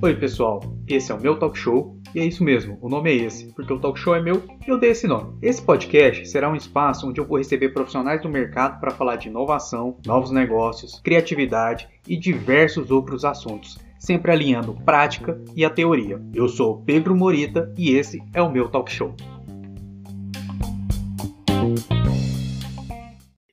Oi, pessoal. Esse é o meu talk show e é isso mesmo, o nome é esse, porque o talk show é meu e eu dei esse nome. Esse podcast será um espaço onde eu vou receber profissionais do mercado para falar de inovação, novos negócios, criatividade e diversos outros assuntos, sempre alinhando prática e a teoria. Eu sou Pedro Morita e esse é o meu talk show.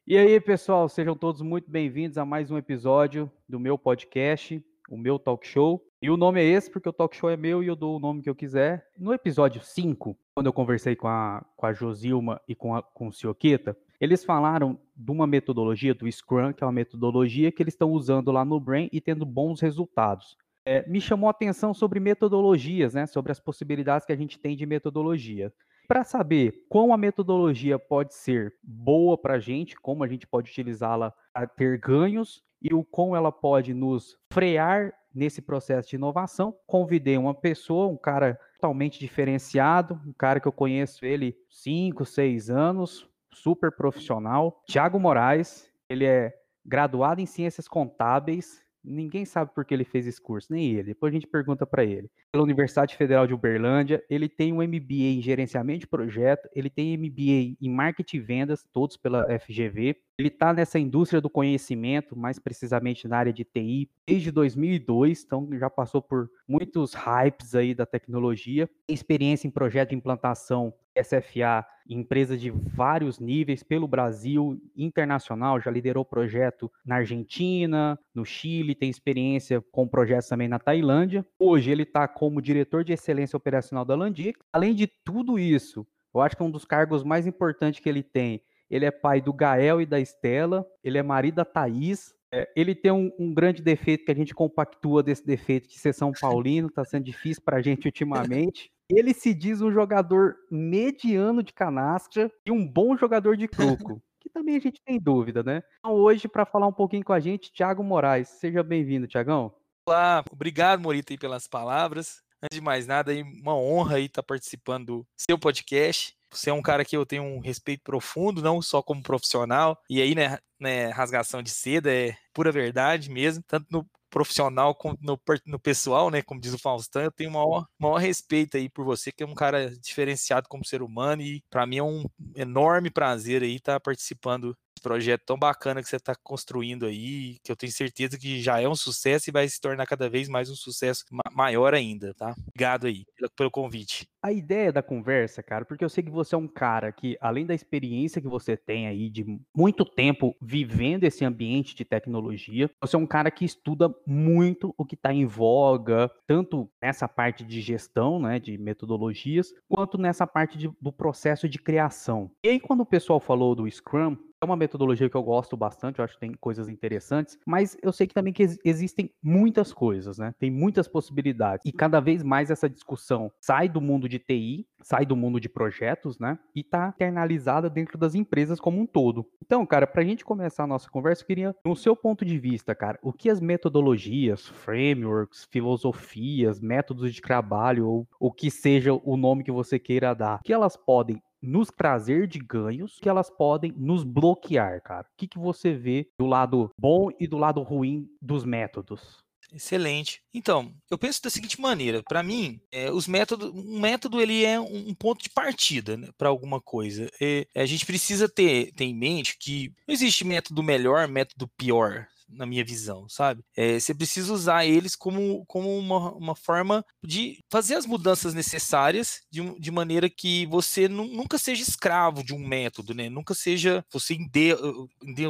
E aí, pessoal, sejam todos muito bem-vindos a mais um episódio do meu podcast, o meu talk show. E o nome é esse porque o talk show é meu e eu dou o nome que eu quiser. No episódio 5, quando eu conversei com a, com a Josilma e com, a, com o Cioqueta, eles falaram de uma metodologia do Scrum, que é uma metodologia que eles estão usando lá no Brain e tendo bons resultados. É, me chamou a atenção sobre metodologias, né, sobre as possibilidades que a gente tem de metodologia. Para saber como a metodologia pode ser boa para a gente, como a gente pode utilizá-la para ter ganhos e o como ela pode nos frear nesse processo de inovação, convidei uma pessoa, um cara totalmente diferenciado, um cara que eu conheço ele 5, 6 anos, super profissional, Tiago Moraes, ele é graduado em Ciências Contábeis, Ninguém sabe por que ele fez esse curso, nem ele. Depois a gente pergunta para ele. Pela Universidade Federal de Uberlândia, ele tem um MBA em gerenciamento de projeto, ele tem MBA em marketing e vendas, todos pela FGV. Ele está nessa indústria do conhecimento, mais precisamente na área de TI, desde 2002, então já passou por muitos hypes aí da tecnologia. Tem experiência em projeto de implantação SFA empresa de vários níveis pelo Brasil, internacional, já liderou projeto na Argentina, no Chile, tem experiência com projetos também na Tailândia. Hoje ele está como diretor de excelência operacional da Landic. Além de tudo isso, eu acho que é um dos cargos mais importantes que ele tem. Ele é pai do Gael e da Estela, ele é marido da Thaís, é, ele tem um, um, grande defeito que a gente compactua desse defeito de ser São Paulino, está sendo difícil para a gente ultimamente. Ele se diz um jogador mediano de canastra e um bom jogador de croco. que também a gente tem dúvida, né? Então, hoje, para falar um pouquinho com a gente, Thiago Moraes. Seja bem-vindo, Tiagão. Olá, obrigado, Morita, pelas palavras. Antes de mais nada, uma honra estar tá participando do seu podcast. Você é um cara que eu tenho um respeito profundo, não só como profissional, e aí, né, né rasgação de seda é pura verdade mesmo, tanto no profissional no, no pessoal, né? Como diz o Faustão, eu tenho maior, maior respeito aí por você, que é um cara diferenciado como ser humano, e para mim é um enorme prazer aí estar tá participando projeto tão bacana que você está construindo aí, que eu tenho certeza que já é um sucesso e vai se tornar cada vez mais um sucesso maior ainda, tá? Obrigado aí pelo, pelo convite. A ideia da conversa, cara, porque eu sei que você é um cara que, além da experiência que você tem aí de muito tempo vivendo esse ambiente de tecnologia, você é um cara que estuda muito o que está em voga, tanto nessa parte de gestão, né, de metodologias, quanto nessa parte de, do processo de criação. E aí, quando o pessoal falou do Scrum, é uma metodologia que eu gosto bastante, eu acho que tem coisas interessantes, mas eu sei que também que existem muitas coisas, né? Tem muitas possibilidades. E cada vez mais essa discussão sai do mundo de TI, sai do mundo de projetos, né? E tá internalizada dentro das empresas como um todo. Então, cara, pra gente começar a nossa conversa, eu queria, no seu ponto de vista, cara, o que as metodologias, frameworks, filosofias, métodos de trabalho, ou o que seja o nome que você queira dar, que elas podem nos trazer de ganhos que elas podem nos bloquear, cara. O que, que você vê do lado bom e do lado ruim dos métodos? Excelente. Então, eu penso da seguinte maneira: para mim, é, os métodos, um método ele é um, ponto de partida né, para alguma coisa. É, a gente precisa ter, ter em mente que não existe método melhor, método pior na minha visão, sabe? É, você precisa usar eles como, como uma, uma forma de fazer as mudanças necessárias de, de maneira que você nunca seja escravo de um método, né? Nunca seja você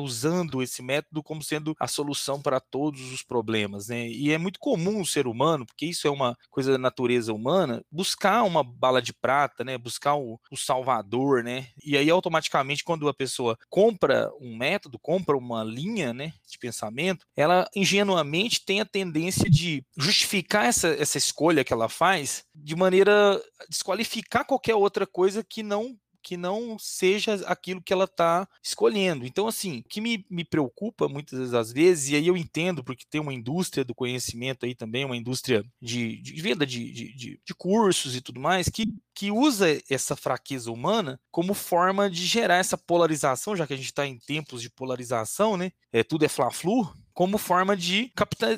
usando esse método como sendo a solução para todos os problemas, né? E é muito comum o ser humano, porque isso é uma coisa da natureza humana, buscar uma bala de prata, né? Buscar o, o salvador, né? E aí automaticamente quando a pessoa compra um método, compra uma linha, né, de pensamento ela ingenuamente tem a tendência de justificar essa, essa escolha que ela faz de maneira a desqualificar qualquer outra coisa que não que não seja aquilo que ela está escolhendo. Então, assim, o que me, me preocupa muitas das vezes, e aí eu entendo, porque tem uma indústria do conhecimento aí também, uma indústria de, de venda de, de, de cursos e tudo mais, que, que usa essa fraqueza humana como forma de gerar essa polarização, já que a gente está em tempos de polarização, né? É, tudo é fla-flu, como forma de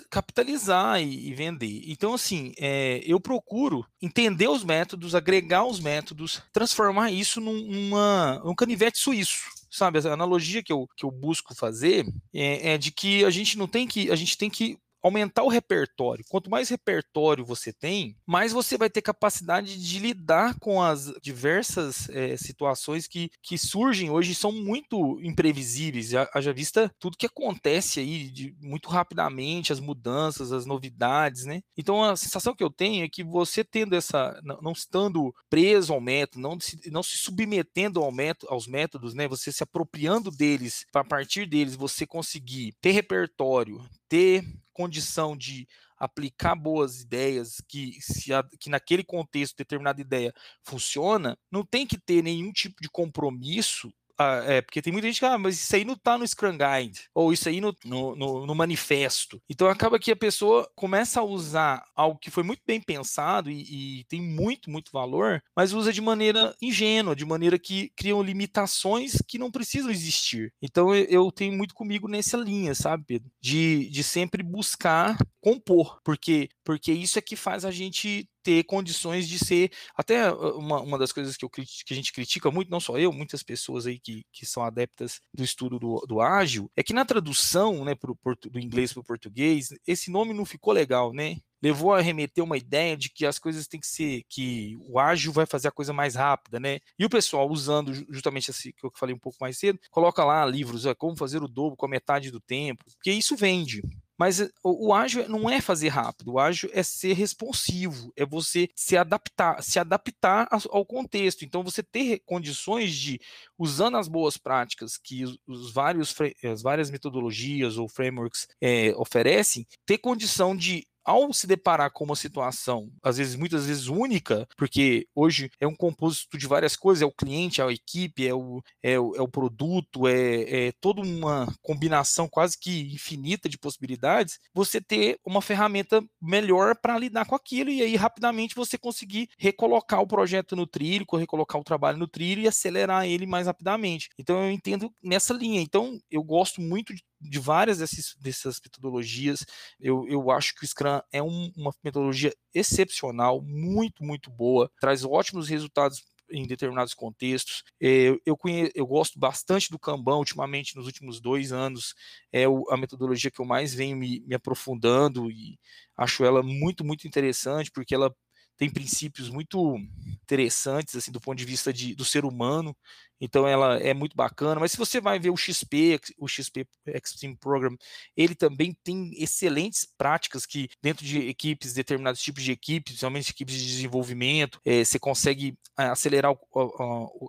capitalizar e, vender. Então, assim, é, eu procuro entender os métodos, agregar os métodos, transformar isso num, numa, num canivete suíço sabe, a analogia que eu, que eu busco fazer é, é, de que a gente não tem que, a gente tem que aumentar o repertório. Quanto mais repertório você tem, mais você vai ter capacidade de lidar com as diversas é, situações que, que surgem hoje são muito imprevisíveis. Haja vista tudo que acontece aí de, muito rapidamente, as mudanças, as novidades, né? Então a sensação que eu tenho é que você tendo essa, não, estando preso ao método, não se, não se submetendo ao método, aos métodos, né? Você se apropriando deles, para partir deles você conseguir ter repertório, ter condição de aplicar boas ideias, que, se a, que naquele contexto determinada ideia funciona, não tem que ter nenhum tipo de compromisso ah, é, porque tem muita gente que, ah, mas isso aí não tá no Scrum Guide, ou isso aí no, no, no, no, manifesto. Então acaba que a pessoa começa a usar algo que foi muito bem pensado e, e, tem muito, muito valor, mas usa de maneira ingênua, de maneira que criam limitações que não precisam existir. Então eu, tenho muito comigo nessa linha, sabe, Pedro? De, de sempre buscar compor, porque porque isso é que faz a gente ter condições de ser até uma, uma das coisas que, eu, que a gente critica muito, não só eu, muitas pessoas aí que, que são adeptas do estudo do, do ágil, é que na tradução né, pro, do inglês para o português, esse nome não ficou legal, né? levou a remeter uma ideia de que as coisas têm que ser, que o ágil vai fazer a coisa mais rápida, né? E o pessoal usando justamente esse que eu falei um pouco mais cedo, coloca lá livros, como fazer o dobro com a metade do tempo, porque isso vende. Mas eh, o, o ágil não é fazer rápido, o ágil é ser responsivo, é você se adaptar, se adaptar ao contexto. Então você ter condições de, usando as boas práticas que os, os vários, as várias metodologias ou frameworks é, oferecem, ter condição de ao se deparar com uma situação, às vezes, muitas vezes única, porque hoje é um composto de várias coisas, é o cliente, é a equipe, é o, é o, é o produto, é, é toda uma combinação quase que infinita de possibilidades, você ter uma ferramenta melhor para lidar com aquilo e aí rapidamente você conseguir recolocar o projeto no trilho, recolocar o trabalho no trilho e acelerar ele mais rapidamente. Então eu entendo nessa linha. Então eu gosto muito de de várias desses, dessas metodologias. Eu, eu acho que o Scrum é um, uma metodologia excepcional, muito, muito boa, traz ótimos resultados em determinados contextos. É, eu, eu, eu gosto bastante do Kanban, ultimamente, nos últimos dois anos, é o, a metodologia que eu mais venho me, me aprofundando e acho ela muito, muito interessante, porque ela tem princípios muito interessantes assim do ponto de vista de, do ser humano então ela é muito bacana mas se você vai ver o XP o XP Extreme Program ele também tem excelentes práticas que dentro de equipes determinados tipos de equipes principalmente equipes de desenvolvimento é, você consegue é, acelerar o,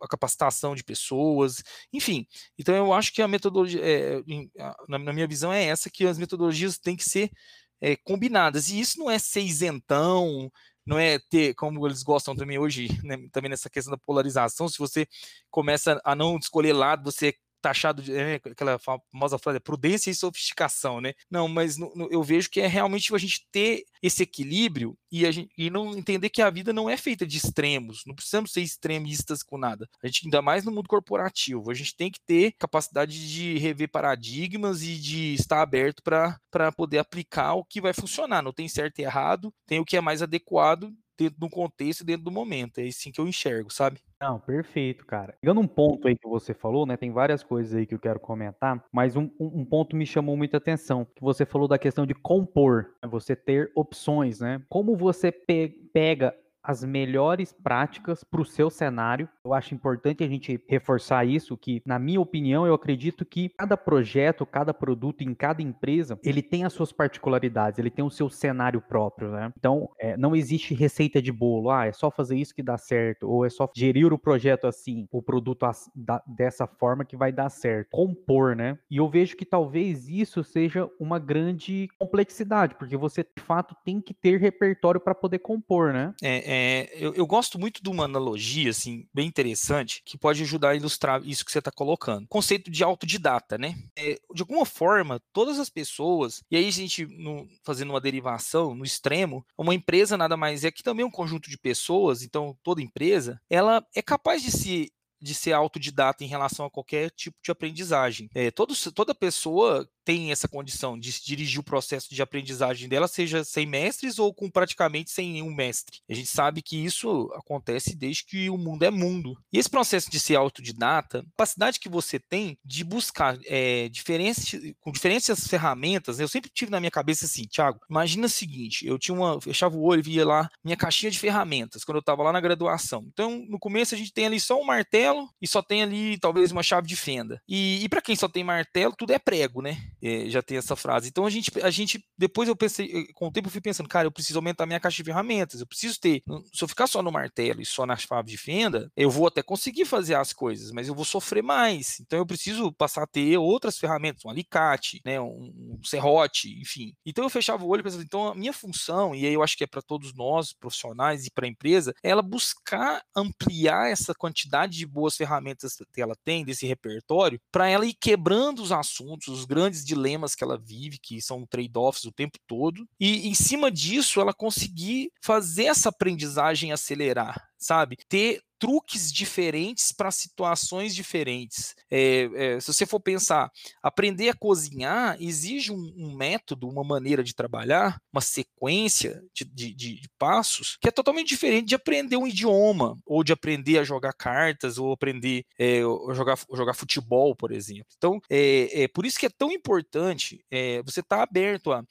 a, a, capacitação de pessoas enfim então eu acho que a metodologia é, na, na minha visão é essa que as metodologias têm que ser é, combinadas. E isso não é ser isentão, não é ter, como eles gostam também hoje, né, também nessa questão da polarização, se você começa a não escolher lado, você taxado de é, aquela famosa frase, prudência e sofisticação, né? Não, mas no, no, eu vejo que é realmente a gente ter esse equilíbrio e, a gente, e não entender que a vida não é feita de extremos, não precisamos ser extremistas com nada. A gente, ainda mais no mundo corporativo, a gente tem que ter capacidade de rever paradigmas e de estar aberto para poder aplicar o que vai funcionar. Não tem certo e errado, tem o que é mais adequado dentro do contexto dentro do momento. É assim que eu enxergo, sabe? Não, perfeito, cara. Pegando um ponto aí que você falou, né? Tem várias coisas aí que eu quero comentar, mas um, um ponto me chamou muita atenção, que você falou da questão de compor, né, você ter opções, né? Como você pe pega as melhores práticas para o seu cenário. Eu acho importante a gente reforçar isso, que, na minha opinião, eu acredito que cada projeto, cada produto em cada empresa, ele tem as suas particularidades, ele tem o seu cenário próprio, né? Então, é, não existe receita de bolo, ah, é só fazer isso que dá certo, ou é só gerir o projeto assim, o produto as, da, dessa forma que vai dar certo. Compor, né? E eu vejo que talvez isso seja uma grande complexidade, porque você, de fato, tem que ter repertório para poder compor, né? É, é eu, eu, gosto muito de uma analogia, assim, bem interessante, que pode ajudar a ilustrar isso que você está colocando. conceito de autodidata, né? É, de alguma forma, todas as pessoas, e aí a gente, no, fazendo uma derivação no extremo, uma empresa nada mais é que também um conjunto de pessoas, então toda empresa, ela é capaz de se de ser autodidata em relação a qualquer tipo de aprendizagem. É, todos, toda pessoa tem essa condição de dirigir o processo de aprendizagem dela, seja sem mestres ou com praticamente sem nenhum mestre. A gente sabe que isso acontece desde que o mundo é mundo. E esse processo de ser autodidata, a capacidade que você tem de buscar é, diferentes, com diferentes ferramentas, eu sempre tive na minha cabeça assim, Thiago, imagina o seguinte, eu tinha uma, fechava o olho e via lá minha caixinha de ferramentas, quando eu estava lá na graduação. Então, no começo a gente tem ali só um martelo e só tem ali talvez uma chave de fenda. E, e para quem só tem martelo, tudo é prego, né? É, já tem essa frase. Então a gente, a gente, depois eu pensei, com o tempo eu fui pensando, cara, eu preciso aumentar minha caixa de ferramentas, eu preciso ter, se eu ficar só no martelo e só na chave de fenda, eu vou até conseguir fazer as coisas, mas eu vou sofrer mais. Então eu preciso passar a ter outras ferramentas, um alicate, né, um, um serrote, enfim. Então eu fechava o olho pensando, então a minha função, e aí eu acho que é para todos nós, profissionais e para a empresa, é ela buscar ampliar essa quantidade de boas ferramentas que ela tem, desse repertório, para ela ir quebrando os assuntos, os grandes dilemas que ela vive, que são trade-offs o tempo todo, e em cima disso ela conseguir fazer essa aprendizagem acelerar, sabe? Ter truques diferentes para situações diferentes. É, é, se você for pensar, aprender a cozinhar exige um, um método, uma maneira de trabalhar, uma sequência de, de, de, passos que é totalmente diferente de aprender um idioma ou de aprender a jogar cartas ou aprender é, a jogar, jogar futebol, por exemplo. Então, é, por isso que é tão importante você estar tá aberto a,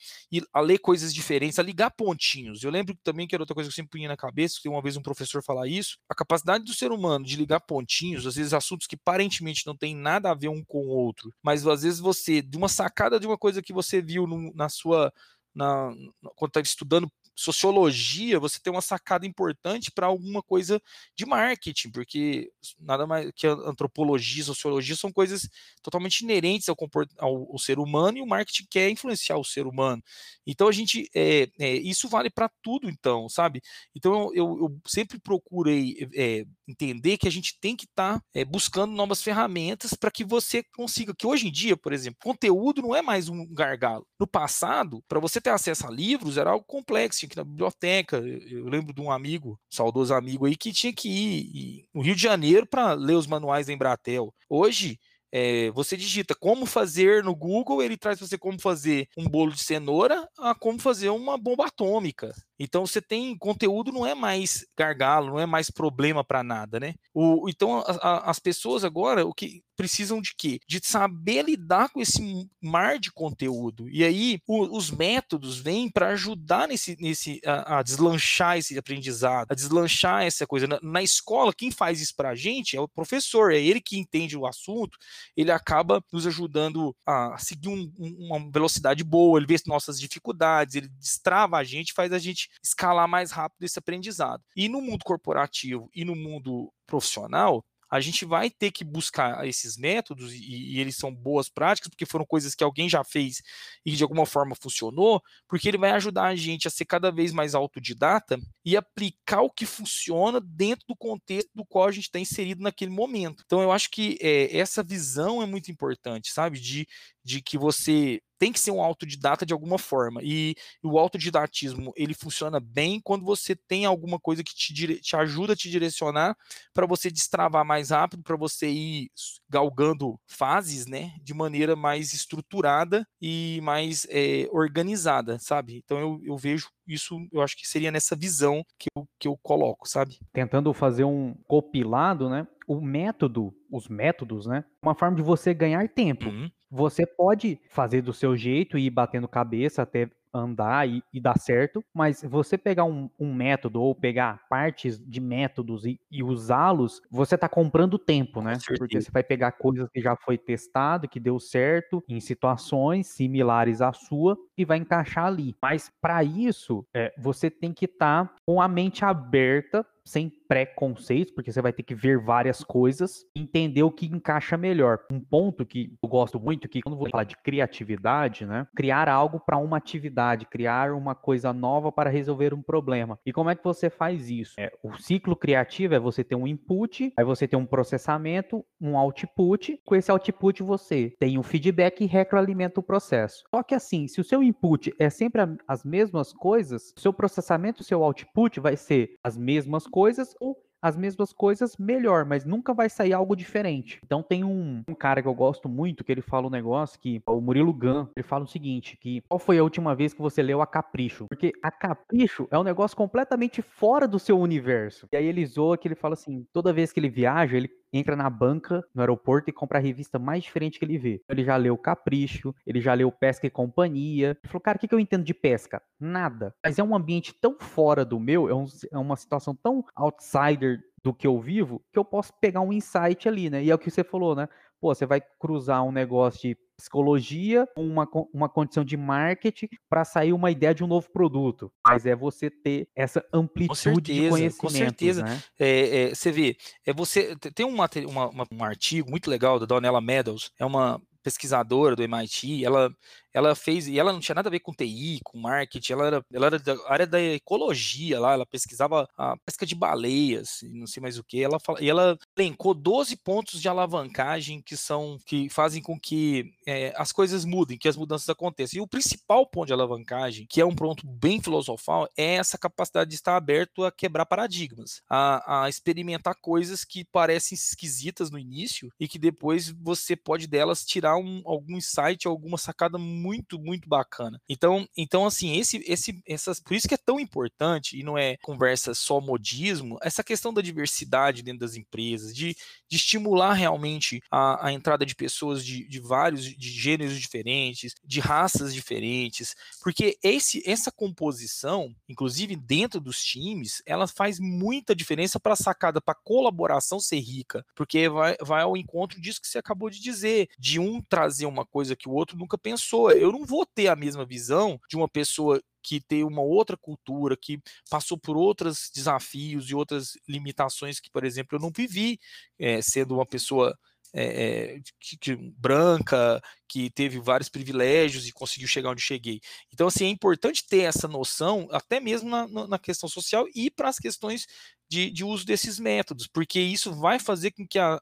a ler coisas diferentes, a ligar pontinhos. Eu lembro também que era outra coisa que eu sempre punha na cabeça, que uma vez um professor falar isso, a capacidade do ser humano de ligar pontinhos, às vezes assuntos que aparentemente não tem nada a ver um com o outro, mas às vezes você, de uma sacada de uma coisa que você viu no, na sua. Na, quando está estudando sociologia, você tem uma sacada importante para alguma coisa de marketing, porque nada mais que antropologia, sociologia são coisas totalmente inerentes ao, ao, ao ser humano e o marketing quer influenciar o ser humano. Então a gente, é, é isso vale para tudo, então, sabe? Então eu, eu sempre procurei é, entender que a gente tem que estar tá, é, buscando novas ferramentas para que você consiga, que hoje em dia, por exemplo, conteúdo não é mais um gargalo. No passado, para você ter acesso a livros era algo complexo tinha que ir na biblioteca. Eu lembro de um amigo, um saudoso amigo aí, que tinha que ir no Rio de Janeiro para ler os manuais da Embratel. Hoje, é, você digita como fazer no Google, ele traz você como fazer um bolo de cenoura a como fazer uma bomba atômica. Então você tem conteúdo, não é mais gargalo, não é mais problema para nada, né? O, então a, a, as pessoas agora o que precisam de quê? De saber lidar com esse mar de conteúdo. E aí o, os métodos vêm para ajudar nesse, nesse a, a, deslanchar esse aprendizado, a deslanchar essa coisa. Na, na escola, quem faz isso para a gente é o professor, é ele que entende o assunto, ele acaba nos ajudando a seguir um, um, uma velocidade boa, ele vê nossas dificuldades, ele destrava a gente, faz a gente escalar mais rápido esse aprendizado. E no mundo corporativo e no mundo profissional, a gente vai ter que buscar esses métodos, e, e, eles são boas práticas, porque foram coisas que alguém já fez e de alguma forma funcionou, porque ele vai ajudar a gente a ser cada vez mais autodidata e aplicar o que funciona dentro do contexto do qual a gente está inserido naquele momento. Então, eu acho que é, essa visão é muito importante, sabe? De, de que você tem que ser um autodidata de alguma forma. E o autodidatismo, ele funciona bem quando você tem alguma coisa que te, dire... te ajuda a te direcionar para você destravar mais rápido, para você ir galgando fases, né, de maneira mais estruturada e mais é, organizada, sabe? Então eu, eu vejo isso, eu acho que seria nessa visão que eu, que eu coloco, sabe? Tentando fazer um compilado, né? O método, os métodos, né? Uma forma de você ganhar tempo. Uhum. Você pode fazer do seu jeito e ir batendo cabeça até andar e, e dar certo, mas você pegar um, um, método ou pegar partes de métodos e, e usá-los, você está comprando tempo, né? Porque você vai pegar coisas que já foi testado, que deu certo em situações similares à sua e vai encaixar ali. Mas para isso, é, você tem que estar tá com a mente aberta sem preconceitos, porque você vai ter que ver várias coisas, entender o que encaixa melhor. Um ponto que eu gosto muito que quando vou falar de criatividade, né, criar algo para uma atividade, criar uma coisa nova para resolver um problema. E como é que você faz isso? É, o ciclo criativo é você ter um input, aí você tem um processamento, um output. Com esse output você tem um feedback e retroalimenta o processo. Só que assim, se o seu input é sempre as mesmas coisas, seu processamento, seu output vai ser as mesmas coisas ou as mesmas coisas melhor, mas nunca vai sair algo diferente. Então tem um, um, cara que eu gosto muito que ele fala um negócio que o Murilo Gun, ele fala o seguinte, que qual foi a última vez que você leu a Capricho? Porque a Capricho é um negócio completamente fora do seu universo. E aí ele zoa que ele fala assim, toda vez que ele viaja, ele entra na banca no aeroporto e compra a revista mais diferente que ele vê. Ele já leu Capricho, ele já leu Pesca e Companhia. Ele falou, cara, o que, que eu entendo de pesca? Nada. Mas é um ambiente tão fora do meu, é, um, é uma situação tão outsider do que eu vivo, que eu posso pegar um insight ali, né? E é o que você falou, né? Pô, você vai cruzar um negócio de psicologia, uma, uma condição de marketing para sair uma ideia de um novo produto. Mas é você ter essa amplitude certeza, de conhecimento. Com certeza. Né? É, é, você vê, é você tem um, uma, uma, um artigo muito legal da Donella Meadows, é uma pesquisadora do MIT, ela ela fez, e ela não tinha nada a ver com TI, com marketing, ela era, ela era da área da ecologia lá, ela pesquisava a pesca de baleias, não sei mais o que, ela fala, e ela elencou 12 pontos de alavancagem que são, que fazem com que é, as coisas mudem, que as mudanças aconteçam. E o principal ponto de alavancagem, que é um ponto bem filosofal, é essa capacidade de estar aberto a quebrar paradigmas, a, a experimentar coisas que parecem esquisitas no início e que depois você pode delas tirar um, algum insight, alguma sacada muito muito, muito bacana. Então, então assim, esse, esse, essas, por isso que é tão importante, e não é conversa só modismo, essa questão da diversidade dentro das empresas, de, de estimular realmente a, a entrada de pessoas de, de vários, de gêneros diferentes, de raças diferentes, porque esse, essa composição, inclusive dentro dos times, ela faz muita diferença para a sacada, para a colaboração ser rica, porque vai, vai ao encontro disso que você acabou de dizer, de um trazer uma coisa que o outro nunca pensou eu não vou ter a mesma visão de uma pessoa que tem uma outra cultura, que passou por outros desafios e outras limitações que, por exemplo, eu não vivi, é, sendo uma pessoa é, que, que, branca, que teve vários privilégios e conseguiu chegar onde cheguei. Então, assim, é importante ter essa noção, até mesmo na, na questão social e para as questões de, de, uso desses métodos, porque isso vai fazer com que, a,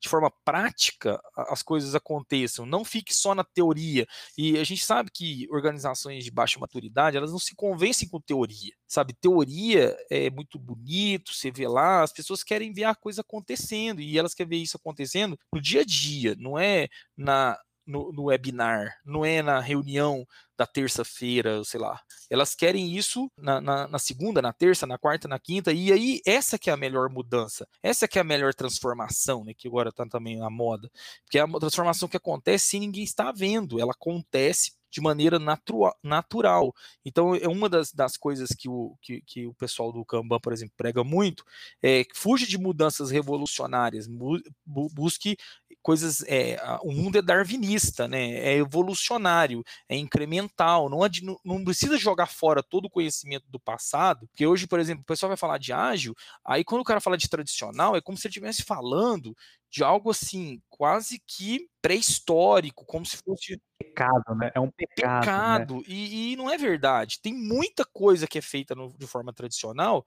de forma prática, as coisas aconteçam, não fique só na teoria. E a gente sabe que organizações de baixa maturidade, elas não se convencem com teoria, sabe? Teoria é muito bonito, você vê lá, as pessoas querem ver a coisa acontecendo, e elas querem ver isso acontecendo no dia a dia, não é na no, no webinar, não é na reunião da terça-feira, sei lá. Elas querem isso na, na, na, segunda, na terça, na quarta, na quinta, e aí essa que é a melhor mudança, essa que é a melhor transformação, né, que agora está também na moda, porque é a transformação que acontece sem ninguém estar vendo, ela acontece de maneira natura, natural. Então, é uma das, das coisas que o, que, que, o pessoal do Kanban, por exemplo, prega muito, é fuja de mudanças revolucionárias, bu, busque coisas. É, o mundo é darwinista, né? é evolucionário, é incremental, não, não, não precisa jogar fora todo o conhecimento do passado, porque hoje, por exemplo, o pessoal vai falar de ágil, aí quando o cara fala de tradicional, é como se ele estivesse falando de algo assim, quase que pré-histórico, como se fosse. Pecado, né? É um pecado. Né? pecado. Né? E, e, não é verdade. Tem muita coisa que é feita no, de forma tradicional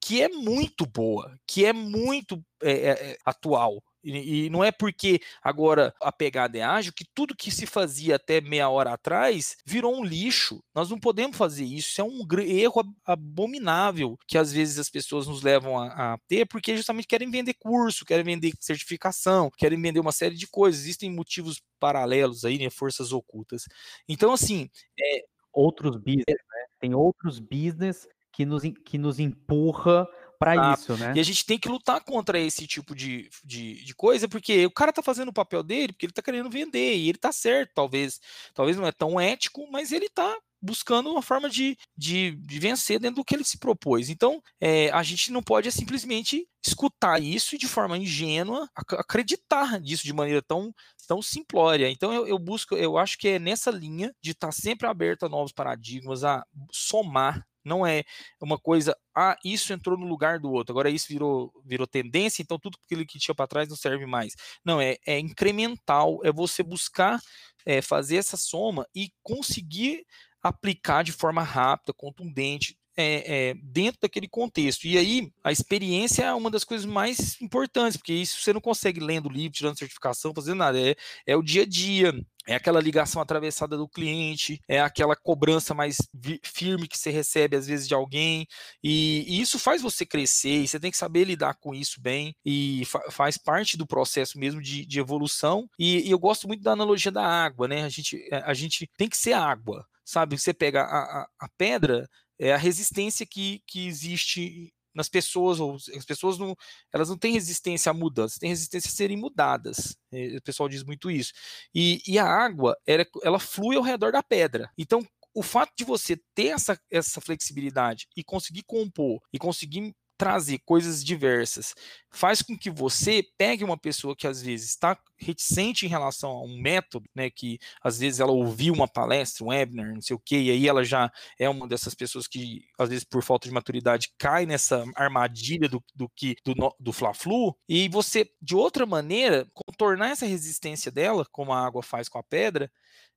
que é muito boa, que é muito é, é, atual. E, não é porque agora a pegada é ágil que tudo que se fazia até meia hora atrás virou um lixo. Nós não podemos fazer isso. Isso é um erro abominável que às vezes as pessoas nos levam a, a, ter porque justamente querem vender curso, querem vender certificação, querem vender uma série de coisas. Existem motivos paralelos aí, né? Forças ocultas. Então, assim. É... Outros business, né? Tem outros business que nos, que nos empurra para isso, né? E a gente tem que lutar contra esse tipo de, de, de, coisa, porque o cara tá fazendo o papel dele porque ele tá querendo vender, e ele tá certo, talvez. Talvez não é tão ético, mas ele tá buscando uma forma de, de, de, vencer dentro do que ele se propôs. Então, é, a gente não pode simplesmente escutar isso e de forma ingênua acreditar nisso de maneira tão, tão simplória. Então, eu, eu busco, eu acho que é nessa linha de estar tá sempre aberto a novos paradigmas, a somar não é uma coisa, ah, isso entrou no lugar do outro, agora isso virou, virou tendência, então tudo aquilo que tinha para trás não serve mais. Não, é, é incremental, é você buscar é, fazer essa soma e conseguir aplicar de forma rápida, contundente, é, é, dentro daquele contexto. E aí, a experiência é uma das coisas mais importantes, porque isso você não consegue lendo livro, tirando certificação, fazendo nada. É, é o dia a dia, é aquela ligação atravessada do cliente, é aquela cobrança mais firme que você recebe às vezes de alguém, e, e isso faz você crescer, e você tem que saber lidar com isso bem, e fa faz parte do processo mesmo de, de evolução. E, e, eu gosto muito da analogia da água, né? A gente, a gente tem que ser água, sabe? Você pega a, a, a pedra, é a resistência que, que existe nas pessoas, ou as pessoas não, elas não têm resistência a mudanças, têm resistência a serem mudadas. O pessoal diz muito isso. E, e a água, ela, ela flui ao redor da pedra. Então, o fato de você ter essa, essa flexibilidade e conseguir compor e conseguir trazer coisas diversas. Faz com que você pegue uma pessoa que às vezes está reticente em relação a um método, né, que às vezes ela ouviu uma palestra, um webinar, não sei o que, e aí ela já é uma dessas pessoas que às vezes por falta de maturidade cai nessa armadilha do, do que do, do fla-flu, e você de outra maneira contornar essa resistência dela, como a água faz com a pedra,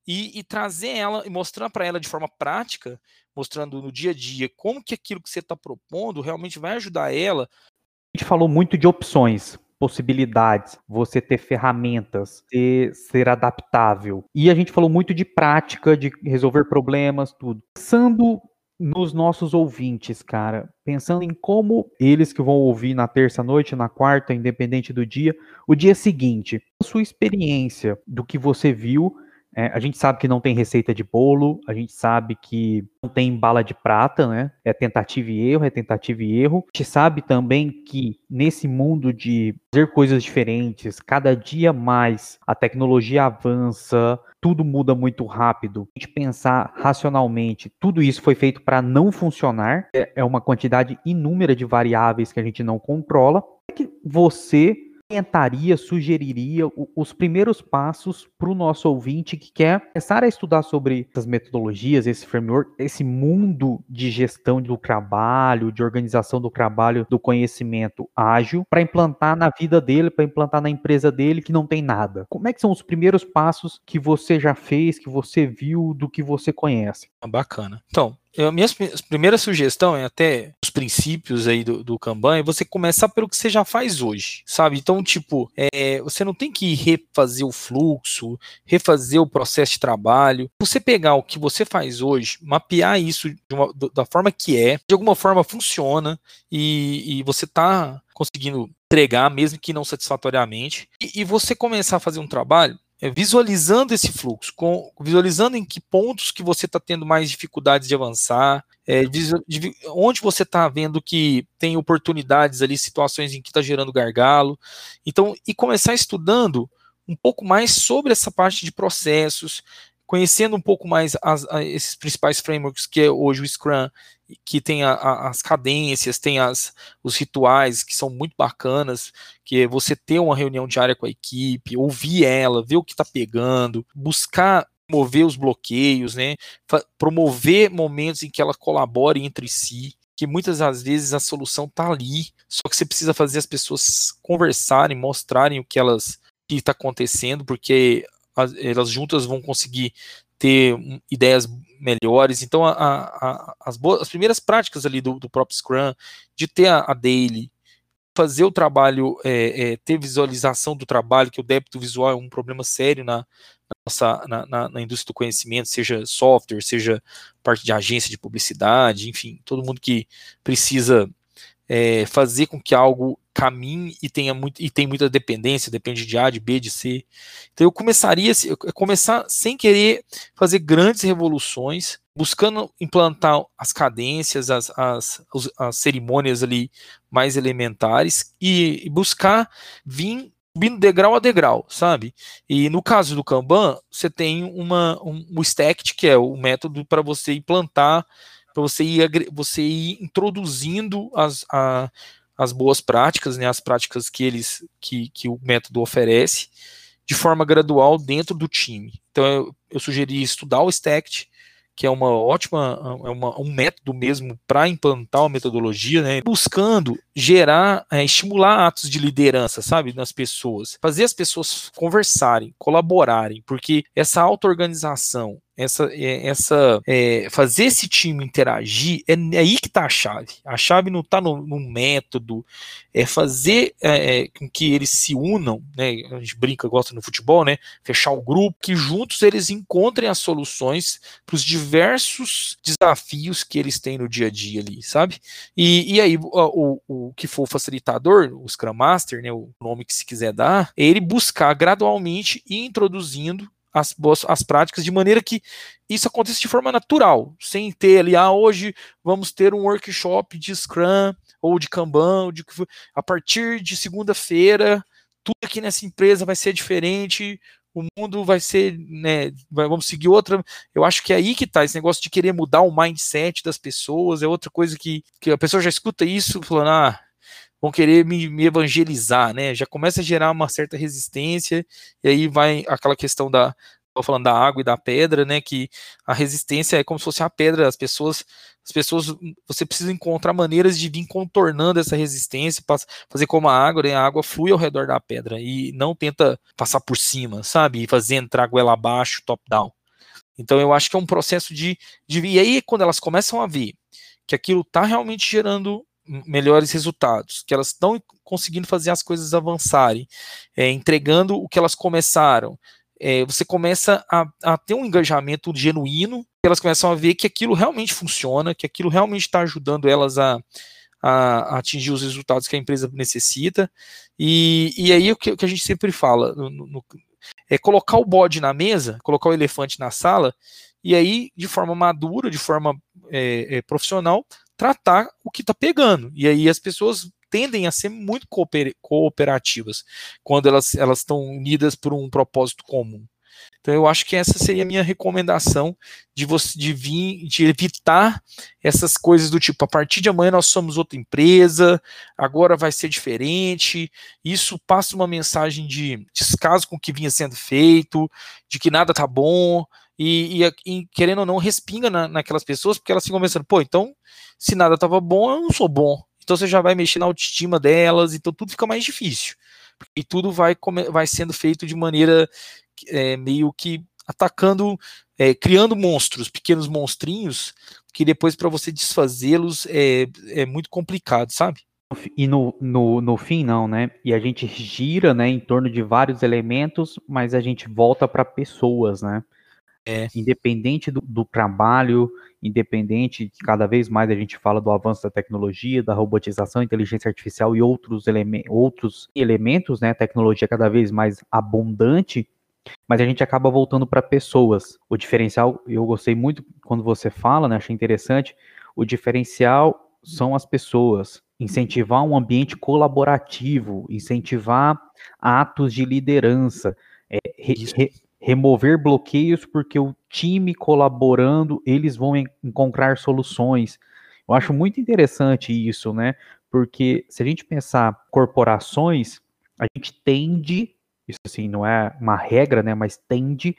e, e trazer ela e mostrar para ela de forma prática, mostrando no dia a dia como que aquilo que você está propondo realmente vai ajudar ela. A gente falou muito de opções, possibilidades, você ter ferramentas, ter, ser adaptável. E a gente falou muito de prática, de resolver problemas, tudo. Pensando nos nossos ouvintes, cara, pensando em como eles que vão ouvir na terça noite, na quarta, independente do dia, o dia seguinte, a sua experiência do que você viu é, a gente sabe que não tem receita de bolo, a gente sabe que não tem bala de prata, né? É tentativa e erro, é tentativa e erro. A gente sabe também que nesse mundo de fazer coisas diferentes, cada dia mais a tecnologia avança, tudo muda muito rápido. A gente pensar racionalmente, tudo isso foi feito para não funcionar, é, é uma quantidade inúmera de variáveis que a gente não controla. É que você orientaria, sugeriria os primeiros passos para o nosso ouvinte que quer começar a estudar sobre essas metodologias, esse framework, esse mundo de gestão do trabalho, de organização do trabalho, do conhecimento ágil, para implantar na vida dele, para implantar na empresa dele que não tem nada? Como é que são os primeiros passos que você já fez, que você viu, do que você conhece? Bacana. Então, eu, minha primeira sugestão é até os princípios aí do, do Kanban, é você começar pelo que você já faz hoje, sabe? Então, tipo, é, você não tem que refazer o fluxo, refazer o processo de trabalho. Você pegar o que você faz hoje, mapear isso uma, da forma que é, de alguma forma funciona e, e você tá conseguindo entregar, mesmo que não satisfatoriamente, e, e você começar a fazer um trabalho é, visualizando esse fluxo, com, visualizando em que pontos que você está tendo mais dificuldades de avançar, é, de, onde você está vendo que tem oportunidades ali, situações em que está gerando gargalo. Então, e começar estudando um pouco mais sobre essa parte de processos, conhecendo um pouco mais as, a, esses principais frameworks que é hoje o Scrum, que tem a, a, as cadências, tem as, os rituais que são muito bacanas, que é você ter uma reunião diária com a equipe, ouvir ela, ver o que está pegando, buscar mover os bloqueios, né, promover momentos em que ela colabore entre si, que muitas das vezes a solução está ali, só que você precisa fazer as pessoas conversarem, mostrarem o que elas está acontecendo, porque elas juntas vão conseguir ter ideias melhores. Então, a, a, as, boas, as primeiras práticas ali do, do próprio Scrum, de ter a, a daily, fazer o trabalho, é, é, ter visualização do trabalho, que o débito visual é um problema sério na, na nossa, na, na, na, indústria do conhecimento, seja software, seja parte de agência de publicidade, enfim, todo mundo que precisa é, fazer com que algo caminhe e tenha muito e tem muita dependência, depende de A, de B, de C. Então eu começaria eu começar sem querer fazer grandes revoluções, buscando implantar as cadências, as, as, as cerimônias ali mais elementares e, e buscar vir subindo degrau a degrau, sabe? E no caso do Kanban, você tem uma, um, o stack, que é o método para você implantar para você ir, você ir introduzindo as, a, as boas práticas, né, as práticas que eles que, que o método oferece de forma gradual dentro do time. Então eu, eu sugeri estudar o STACT, que é uma ótima, é uma, um método mesmo para implantar uma metodologia, né, buscando gerar, é, estimular atos de liderança, sabe, nas pessoas, fazer as pessoas conversarem, colaborarem, porque essa auto-organização essa, é, essa é, fazer esse time interagir, é, é, aí que está a chave. A chave não está no, no, método, é fazer é, é, com que eles se unam, né? A gente brinca, gosta no futebol, né? Fechar o grupo, que juntos eles encontrem as soluções para os diversos desafios que eles têm no dia a dia ali, sabe? E, e aí, o, o, o que for facilitador, o Scrum Master, né? O nome que se quiser dar, ele buscar gradualmente e introduzindo as, boas, as práticas de maneira que isso aconteça de forma natural, sem ter ali, ah, hoje vamos ter um workshop de Scrum ou de Kanban, ou de, a partir de segunda-feira, tudo aqui nessa empresa vai ser diferente, o mundo vai ser, né, vamos seguir outra. Eu acho que é aí que tá esse negócio de querer mudar o mindset das pessoas, é outra coisa que, que a pessoa já escuta isso falando, ah, vão querer me, me, evangelizar, né? Já começa a gerar uma certa resistência, e aí vai aquela questão da. falando da água e da pedra, né? Que a resistência é como se fosse a pedra, as pessoas. As pessoas, você precisa encontrar maneiras de vir contornando essa resistência, fazer como a água, né? A água flui ao redor da pedra e não tenta passar por cima, sabe? E fazer entrar goela abaixo, top-down. Então eu acho que é um processo de, de. E aí, quando elas começam a ver que aquilo está realmente gerando melhores resultados, que elas estão conseguindo fazer as coisas avançarem, é, entregando o que elas começaram. É, você começa a, a, ter um engajamento genuíno, elas começam a ver que aquilo realmente funciona, que aquilo realmente está ajudando elas a, a, a, atingir os resultados que a empresa necessita. E, e aí o que, o que a gente sempre fala no, no, é colocar o bode na mesa, colocar o elefante na sala, e aí, de forma madura, de forma é, é, profissional, tratar o que está pegando. E aí as pessoas tendem a ser muito cooper cooperativas quando elas elas estão unidas por um propósito comum. Então eu acho que essa seria a minha recomendação de você de vir, de evitar essas coisas do tipo a partir de amanhã nós somos outra empresa, agora vai ser diferente. Isso passa uma mensagem de descaso com o que vinha sendo feito, de que nada tá bom, e, e, e, querendo ou não, respinga na, naquelas pessoas, porque elas ficam pensando, pô, então, se nada estava bom, eu não sou bom. Então você já vai mexer na autoestima delas, então tudo fica mais difícil. E tudo vai, vai sendo feito de maneira é, meio que atacando, é, criando monstros, pequenos monstrinhos, que depois para você desfazê-los é, é muito complicado, sabe? E no, no, no fim, não, né? E a gente gira né, em torno de vários elementos, mas a gente volta para pessoas, né? É. Independente do, do, trabalho, independente que cada vez mais a gente fala do avanço da tecnologia, da robotização, inteligência artificial e outros, eleme outros elementos, né? Tecnologia cada vez mais abundante, mas a gente acaba voltando para pessoas. O diferencial, eu gostei muito quando você fala, né? Achei interessante. O diferencial são as pessoas. Incentivar um ambiente colaborativo, incentivar atos de liderança, é, re, re, remover bloqueios, porque o time colaborando, eles vão encontrar soluções. Eu acho muito interessante isso, né? Porque se a gente pensar corporações, a gente tende, isso assim, não é uma regra, né? Mas tende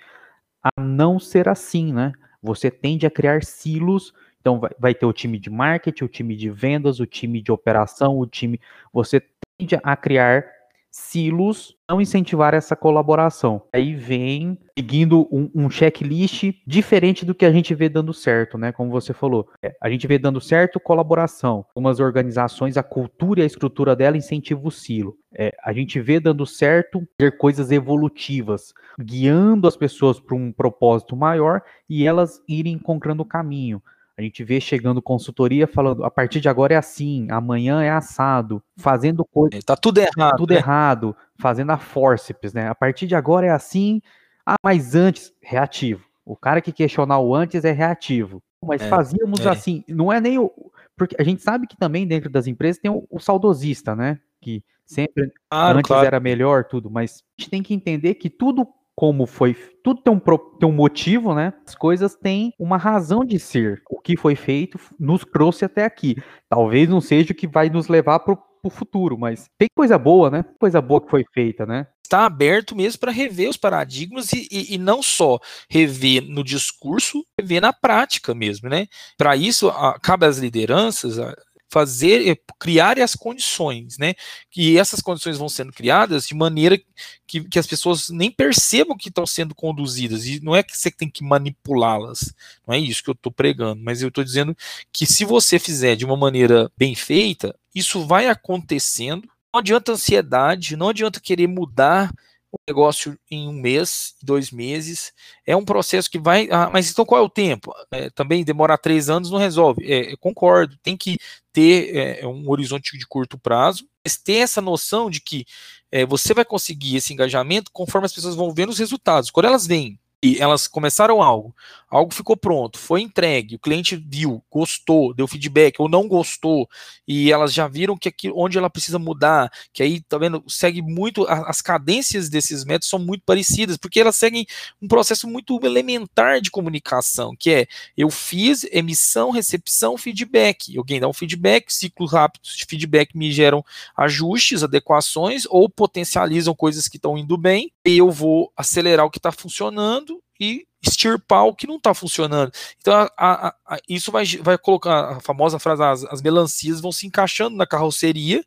a não ser assim, né? Você tende a criar silos. Então vai, vai ter o time de marketing, o time de vendas, o time de operação, o time. Você tende a criar silos não incentivar essa colaboração. Aí vem seguindo um, um, checklist diferente do que a gente vê dando certo, né? Como você falou, é, a gente vê dando certo colaboração. Algumas organizações, a cultura e a estrutura dela incentiva o silo. É, a gente vê dando certo ter coisas evolutivas, guiando as pessoas para um propósito maior e elas irem encontrando o caminho. A gente vê chegando consultoria falando, a partir de agora é assim, amanhã é assado, fazendo coisa. Tá tudo errado. Tudo né? errado, fazendo a forceps, né? A partir de agora é assim, ah, mas antes, reativo. O cara que questionar o antes é reativo. Mas é, fazíamos é. assim, não é nem o. Porque a gente sabe que também dentro das empresas tem o, o saudosista, né? Que sempre claro, antes claro. era melhor, tudo, mas a gente tem que entender que tudo como foi. Tudo tem um, tem um motivo, né? As coisas têm uma razão de ser. O que foi feito nos trouxe até aqui. Talvez não seja o que vai nos levar para o futuro, mas tem coisa boa, né? Coisa boa que foi feita, né? Está aberto mesmo para rever os paradigmas e, e, e, não só rever no discurso, rever na prática mesmo, né? Para isso, a, cabe às lideranças, a, fazer, é, criar as condições, né? Que essas condições vão sendo criadas de maneira que, que as pessoas nem percebam que estão sendo conduzidas. E não é que você tem que manipulá-las, não é isso que eu estou pregando, mas eu estou dizendo que se você fizer de uma maneira bem feita, isso vai acontecendo. Não adianta ansiedade, não adianta querer mudar o negócio em um mês, dois meses. É um processo que vai. Ah, mas então qual é o tempo? É, também demorar três anos não resolve. É, concordo, tem que ter é, um horizonte de curto prazo, mas ter essa noção de que é, você vai conseguir esse engajamento conforme as pessoas vão vendo os resultados. Quando elas vêm e elas começaram algo, algo ficou pronto, foi entregue, o cliente viu, gostou, deu feedback ou não gostou, e elas já viram que aqui, onde ela precisa mudar, que aí, tá vendo, segue muito, as cadências desses métodos são muito parecidas, porque elas seguem um processo muito elementar de comunicação, que é, eu fiz emissão, recepção, feedback, alguém dá um feedback, ciclos rápidos de feedback me geram ajustes, adequações, ou potencializam coisas que estão indo bem, eu vou acelerar o que está funcionando, e extirpar o que não está funcionando. Então, a, a, a, isso vai, vai colocar a famosa frase: as, as melancias vão se encaixando na carroceria.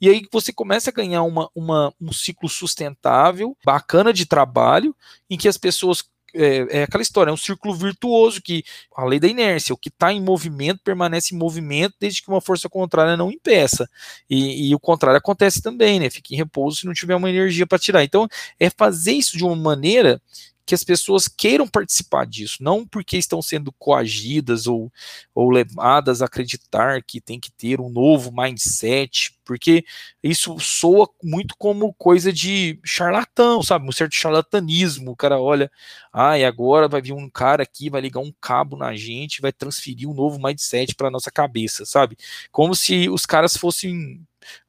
E aí você começa a ganhar uma, uma, um ciclo sustentável, bacana de trabalho, em que as pessoas é, é, aquela história, é um círculo virtuoso que a lei da inércia, o que está em movimento permanece em movimento desde que uma força contrária não impeça. E, e, o contrário acontece também, né? Fica em repouso se não tiver uma energia para tirar. Então, é fazer isso de uma maneira que as pessoas queiram participar disso, não porque estão sendo coagidas ou, ou levadas a acreditar que tem que ter um novo mindset, porque isso soa muito como coisa de charlatão, sabe? Um certo charlatanismo. O cara olha, ah, e agora vai vir um cara aqui, vai ligar um cabo na gente, vai transferir um novo mindset para nossa cabeça, sabe? Como se os caras fossem.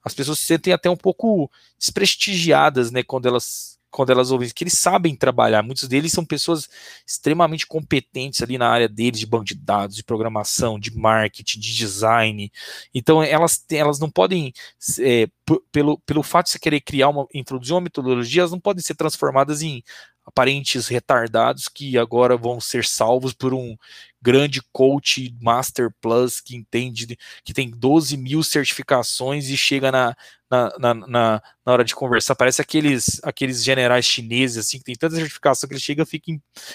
As pessoas se sentem até um pouco desprestigiadas, né, quando elas quando elas ouvem que eles sabem trabalhar. Muitos deles são pessoas extremamente competentes ali na área deles de banco de dados, de programação, de marketing, de design. Então elas, elas não podem, é, pelo, pelo fato de você querer criar uma, introduzir uma metodologia, elas não podem ser transformadas em aparentes retardados que agora vão ser salvos por um grande coach Master Plus que entende, que tem 12 mil certificações e chega na, na, na, na, na hora de conversar. Parece aqueles, aqueles generais chineses, assim, que tem tanta certificação que ele chega fica,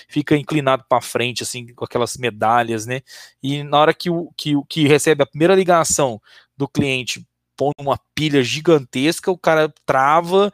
fica inclinado para frente, assim, com aquelas medalhas, né? E na hora que o que, que recebe a primeira ligação do cliente, põe uma pilha gigantesca, o cara trava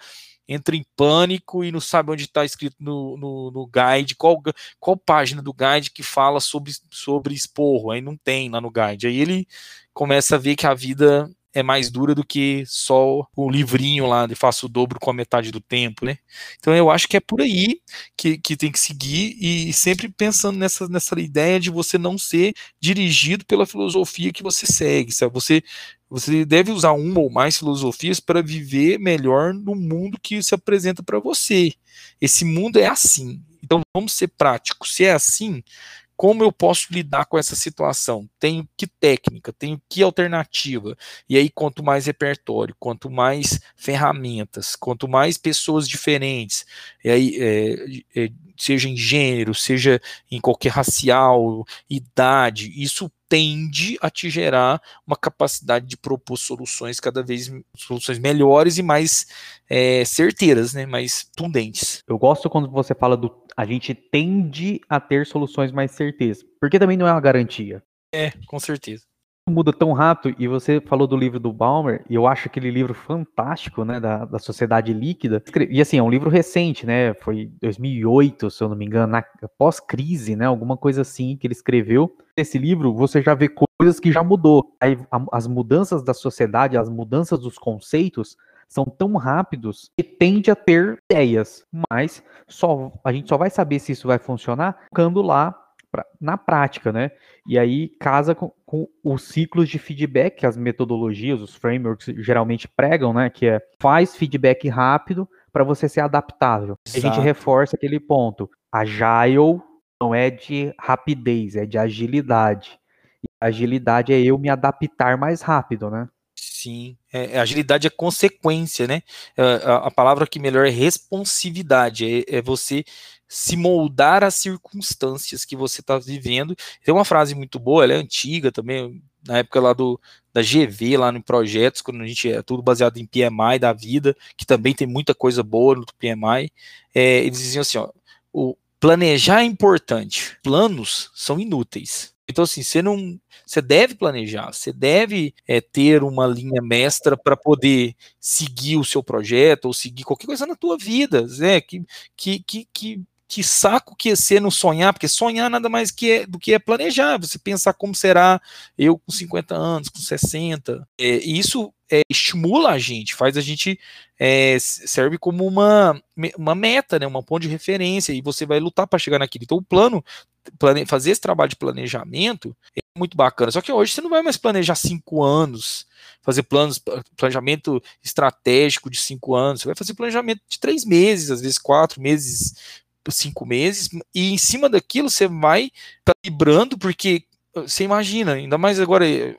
entra em pânico e não sabe onde está escrito no, no, no, guide, qual, qual página do guide que fala sobre, sobre esporro, aí não tem lá no guide. Aí ele começa a ver que a vida é mais dura do que só o livrinho lá de faço o dobro com a metade do tempo, né? Então eu acho que é por aí que, que tem que seguir e sempre pensando nessa, nessa ideia de você não ser dirigido pela filosofia que você segue, sabe? Você você deve usar uma ou mais filosofias para viver melhor no mundo que se apresenta para você. Esse mundo é assim. Então vamos ser práticos. Se é assim, como eu posso lidar com essa situação? Tenho que técnica, tenho que alternativa. E aí, quanto mais repertório, quanto mais ferramentas, quanto mais pessoas diferentes, e aí, é, é, seja em gênero, seja em qualquer racial, idade, isso tende a te gerar uma capacidade de propor soluções cada vez soluções melhores e mais é, certeiras, né, mais tundentes. Eu gosto quando você fala do a gente tende a ter soluções mais certezas, porque também não é uma garantia. É, com certeza. Muda tão rápido, e você falou do livro do Balmer, e eu acho aquele livro fantástico, né, da, da Sociedade Líquida, e assim, é um livro recente, né, foi 2008, se eu não me engano, pós-crise, né, alguma coisa assim que ele escreveu. Nesse livro, você já vê coisas que já mudou. Aí, as mudanças da sociedade, as mudanças dos conceitos, são tão rápidos que tende a ter ideias, mas só a gente só vai saber se isso vai funcionar ficando lá pra, na prática, né? E aí casa com, com, os ciclos de feedback que as metodologias, os frameworks geralmente pregam, né? Que é faz feedback rápido para você ser adaptável. A gente reforça aquele ponto. Agile não é de rapidez, é de agilidade. E agilidade é eu me adaptar mais rápido, né? Sim, é, agilidade é consequência, né? É, a, a, palavra que melhor é responsividade, é, é você se moldar às circunstâncias que você está vivendo. Tem uma frase muito boa, ela é antiga também, na época lá do da GV, lá no projetos, quando a gente é tudo baseado em PMI da vida, que também tem muita coisa boa no PMI, é, eles diziam assim, ó, o planejar é importante, planos são inúteis. Então, assim, você não. Você deve planejar, você deve é, ter uma linha mestra para poder seguir o seu projeto ou seguir qualquer coisa na tua vida, né? Que, que, que, que que saco que é ser não sonhar, porque sonhar nada mais que é, do que é planejar, você pensar como será eu com 50 anos, com 60. É, e isso é, estimula a gente, faz a gente é, serve como uma, uma meta, né, uma ponto de referência, e você vai lutar para chegar naquilo. Então, o plano, plane, fazer esse trabalho de planejamento é muito bacana. Só que hoje você não vai mais planejar cinco anos, fazer planos, planejamento estratégico de cinco anos, você vai fazer planejamento de três meses, às vezes quatro meses cinco meses, e em cima daquilo você vai calibrando, porque você imagina, ainda mais agora, eh,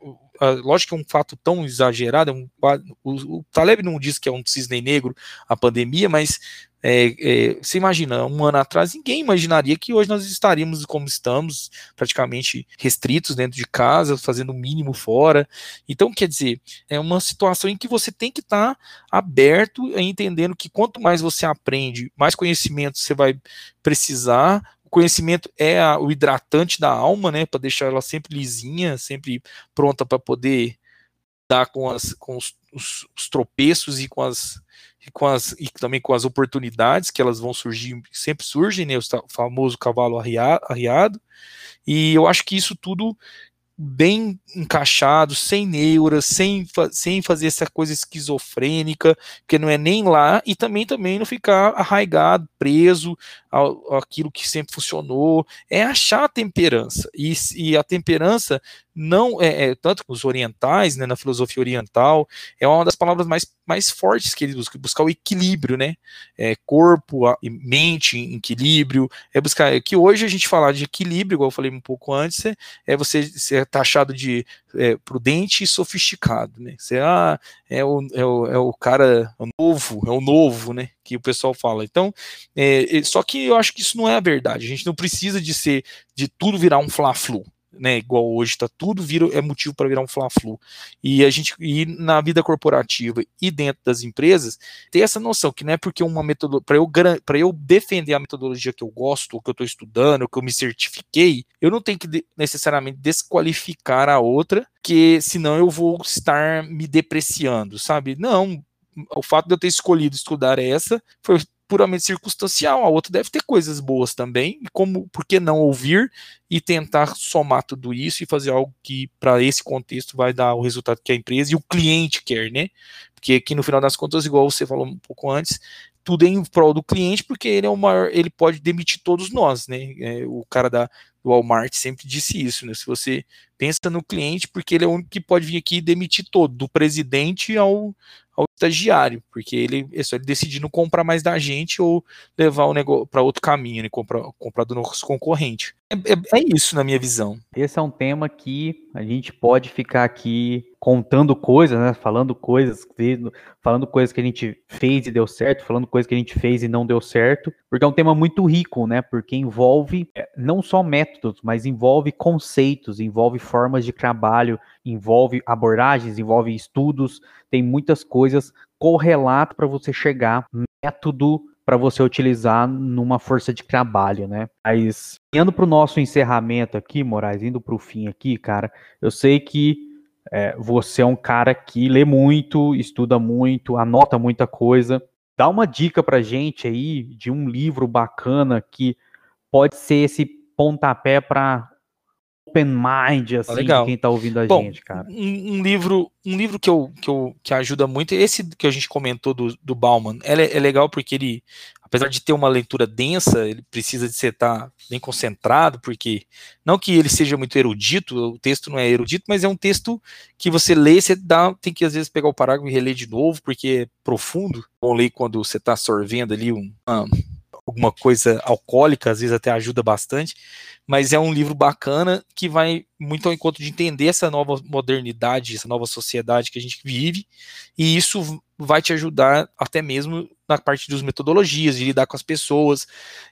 lógico que é um fato tão exagerado, é um, o, o Taleb não diz que é um cisne negro a pandemia, mas é, é, você imagina, um ano atrás, ninguém imaginaria que hoje nós estaríamos como estamos, praticamente restritos dentro de casa, fazendo o mínimo fora. Então, quer dizer, é uma situação em que você tem que estar tá aberto a entendendo que quanto mais você aprende, mais conhecimento você vai precisar. Conhecimento é a, o hidratante da alma, né, para deixar ela sempre lisinha, sempre pronta para poder dar com, as, com os, os, os tropeços e com as e, com as, e também com as oportunidades que elas vão surgir, sempre surgem, né, o famoso cavalo arriado, e eu acho que isso tudo bem encaixado, sem neuras, sem, sem fazer essa coisa esquizofrênica, que não é nem lá, e também também não ficar arraigado, preso ao, aquilo que sempre funcionou, é achar a temperança, e, e a temperança não é, é, tanto os orientais, né, na filosofia oriental, é uma das palavras mais, mais fortes que eles buscam, buscar o equilíbrio, né, é, corpo, a, mente em equilíbrio, é buscar, é que hoje a gente falar de equilíbrio, igual eu falei um pouco antes, é, é você ser taxado de é, prudente e sofisticado, né, você ah, é, o, é, o, é o cara novo, é o novo, né, que o pessoal fala, então, é, só que eu acho que isso não é a verdade, a gente não precisa de ser, de tudo virar um fla-flu, né, igual hoje está tudo vira é motivo para virar um fla-flu. E a gente e na vida corporativa e dentro das empresas ter essa noção que não é porque uma metodologia para eu para eu defender a metodologia que eu gosto, ou que eu estou estudando, ou que eu me certifiquei, eu não tenho que necessariamente desqualificar a outra, que senão eu vou estar me depreciando, sabe? Não, o fato de eu ter escolhido estudar essa foi puramente circunstancial, a outra deve ter coisas boas também, e como, por que não ouvir e tentar somar tudo isso e fazer algo que, para esse contexto, vai dar o resultado que a empresa e o cliente quer, né? Porque aqui no final das contas, igual você falou um pouco antes, tudo é em prol do cliente, porque ele é o maior, ele pode demitir todos nós, né? É, o cara da do Walmart sempre disse isso, né? Se você pensa no cliente, porque ele é o único que pode vir aqui e demitir todo, do presidente ao, ao estagiário, porque ele é só ele decidir não comprar mais da gente ou levar o negócio para outro caminho, né, comprar, comprar do nosso concorrente. É, é, é, isso na minha visão. Esse é um tema que a gente pode ficar aqui contando coisas, né, falando coisas, falando coisas que a gente fez e deu certo, falando coisas que a gente fez e não deu certo, porque é um tema muito rico, né, porque envolve é, não só métodos, mas envolve conceitos, envolve formas de trabalho, envolve abordagens, envolve estudos, tem muitas coisas correlato para você chegar método para você utilizar numa força de trabalho, né? Mas indo para o nosso encerramento aqui, Moraes, indo para o fim aqui, cara, eu sei que é, você é um cara que lê muito, estuda muito, anota muita coisa. Dá uma dica para gente aí de um livro bacana que pode ser esse pontapé para open mind, assim, Legal. quem tá ouvindo a Bom, gente, cara. Um, um, livro, um livro que, eu, que, eu, que ajuda muito, esse que a gente comentou do, do Bauman, é, é legal porque ele, apesar de ter uma leitura densa, ele precisa de ser tá bem concentrado, porque não que ele seja muito erudito, o texto não é erudito, mas é um texto que você lê, você dá, tem que às vezes pegar o parágrafo e reler de novo, porque é profundo. Bom ler quando você está sorvendo ali um, alguma coisa alcoólica, às vezes até ajuda bastante mas é um livro bacana que vai muito ao encontro de entender essa nova modernidade, essa nova sociedade que a gente vive, e isso vai te ajudar até mesmo na parte das metodologias, de lidar com as pessoas.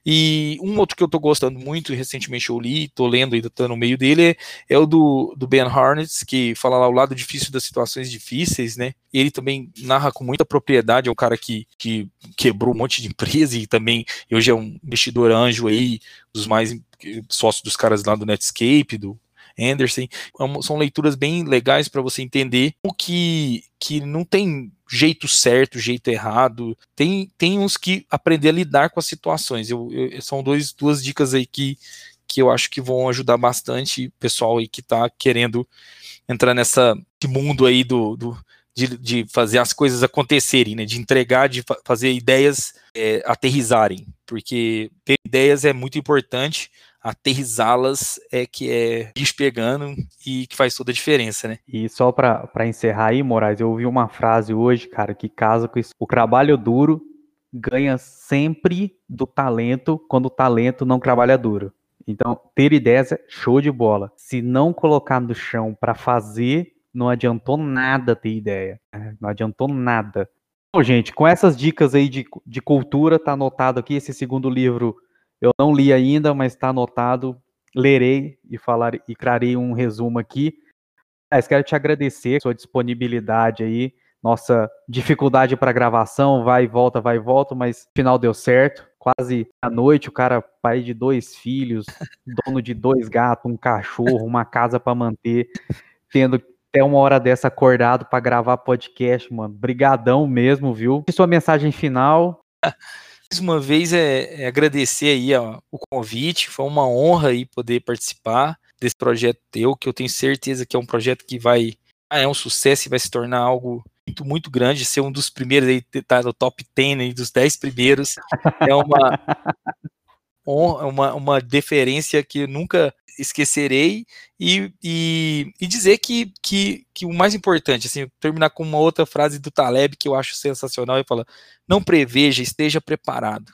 E um outro que eu tô gostando muito, recentemente eu li, tô lendo ainda, tô no meio dele, é, é o do, do Ben Harnett, que fala lá o lado difícil das situações difíceis, né? Ele também narra com muita propriedade, é um cara que, que quebrou um monte de empresa e também hoje é um investidor anjo aí, dos mais sócios dos caras lá do Netscape, do Anderson. É são leituras bem legais para você entender o que, que não tem jeito certo, jeito errado. Tem, tem uns que aprender a lidar com as situações. Eu, eu, são dois, duas dicas aí que, que eu acho que vão ajudar bastante o pessoal aí que está querendo entrar nessa mundo aí do, do de, de, fazer as coisas acontecerem, né? De entregar, de fa fazer ideias é, aterrizarem, porque ter ideias é muito importante aterrizá-las é que é bicho pegando e que faz toda a diferença, né? E só para encerrar aí, Moraes, eu ouvi uma frase hoje, cara, que casa com isso. O trabalho duro ganha sempre do talento quando o talento não trabalha duro. Então, ter ideias é show de bola. Se não colocar no chão para fazer, não adiantou nada ter ideia. Né? Não adiantou nada. Bom, gente, com essas dicas aí de, de cultura, tá anotado aqui esse segundo livro eu não li ainda, mas está anotado. Lerei e falar e trarei um resumo aqui. Mas quero te agradecer sua disponibilidade aí. Nossa dificuldade para gravação, vai e volta, vai e volta, mas final deu certo. Quase à noite, o cara, pai de dois filhos, dono de dois gatos, um cachorro, uma casa para manter, tendo até uma hora dessa acordado para gravar podcast, mano. Brigadão mesmo, viu? E sua mensagem final? mais uma vez é, é agradecer aí ó, o convite, foi uma honra aí poder participar desse projeto teu, que eu tenho certeza que é um projeto que vai ah, é um sucesso e vai se tornar algo muito, muito grande, ser um dos primeiros aí, tá no top 10 aí, dos 10 primeiros, é uma, uma, uma deferência que nunca esquecerei e, e, e, dizer que, que, que o mais importante, assim, terminar com uma outra frase do Taleb que eu acho sensacional e fala: não preveja, esteja preparado.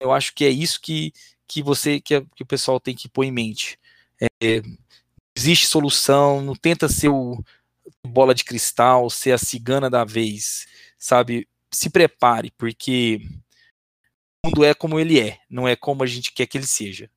Eu acho que é isso que, que você que, que o pessoal tem que pôr em mente. É, existe solução, não tenta ser o bola de cristal, ser a cigana da vez, sabe? Se prepare, porque mundo é como ele é, não é como a gente quer que ele seja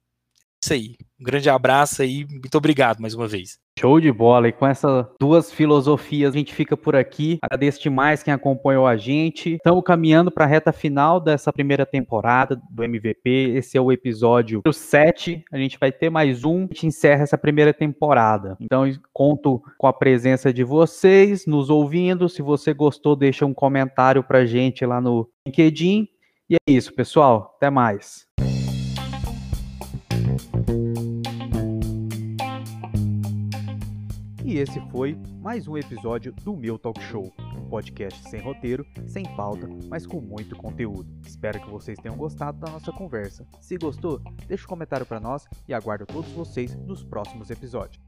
isso aí. Um grande abraço aí, muito obrigado mais uma vez. Show de bola. E com essas duas filosofias, a gente fica por aqui. Agradeço demais quem acompanhou a gente. Estamos caminhando para a reta final dessa primeira temporada do MVP. Esse é o episódio 7. A gente vai ter mais um. A gente encerra essa primeira temporada. Então, conto com a presença de vocês nos ouvindo. Se você gostou, deixa um comentário para gente lá no LinkedIn. E é isso, pessoal. Até mais. E esse foi mais um episódio do meu Talk Show, um podcast sem roteiro, sem pauta, mas com muito conteúdo. Espero que vocês tenham gostado da nossa conversa. Se gostou, deixa um comentário para nós e aguardo todos vocês nos próximos episódios.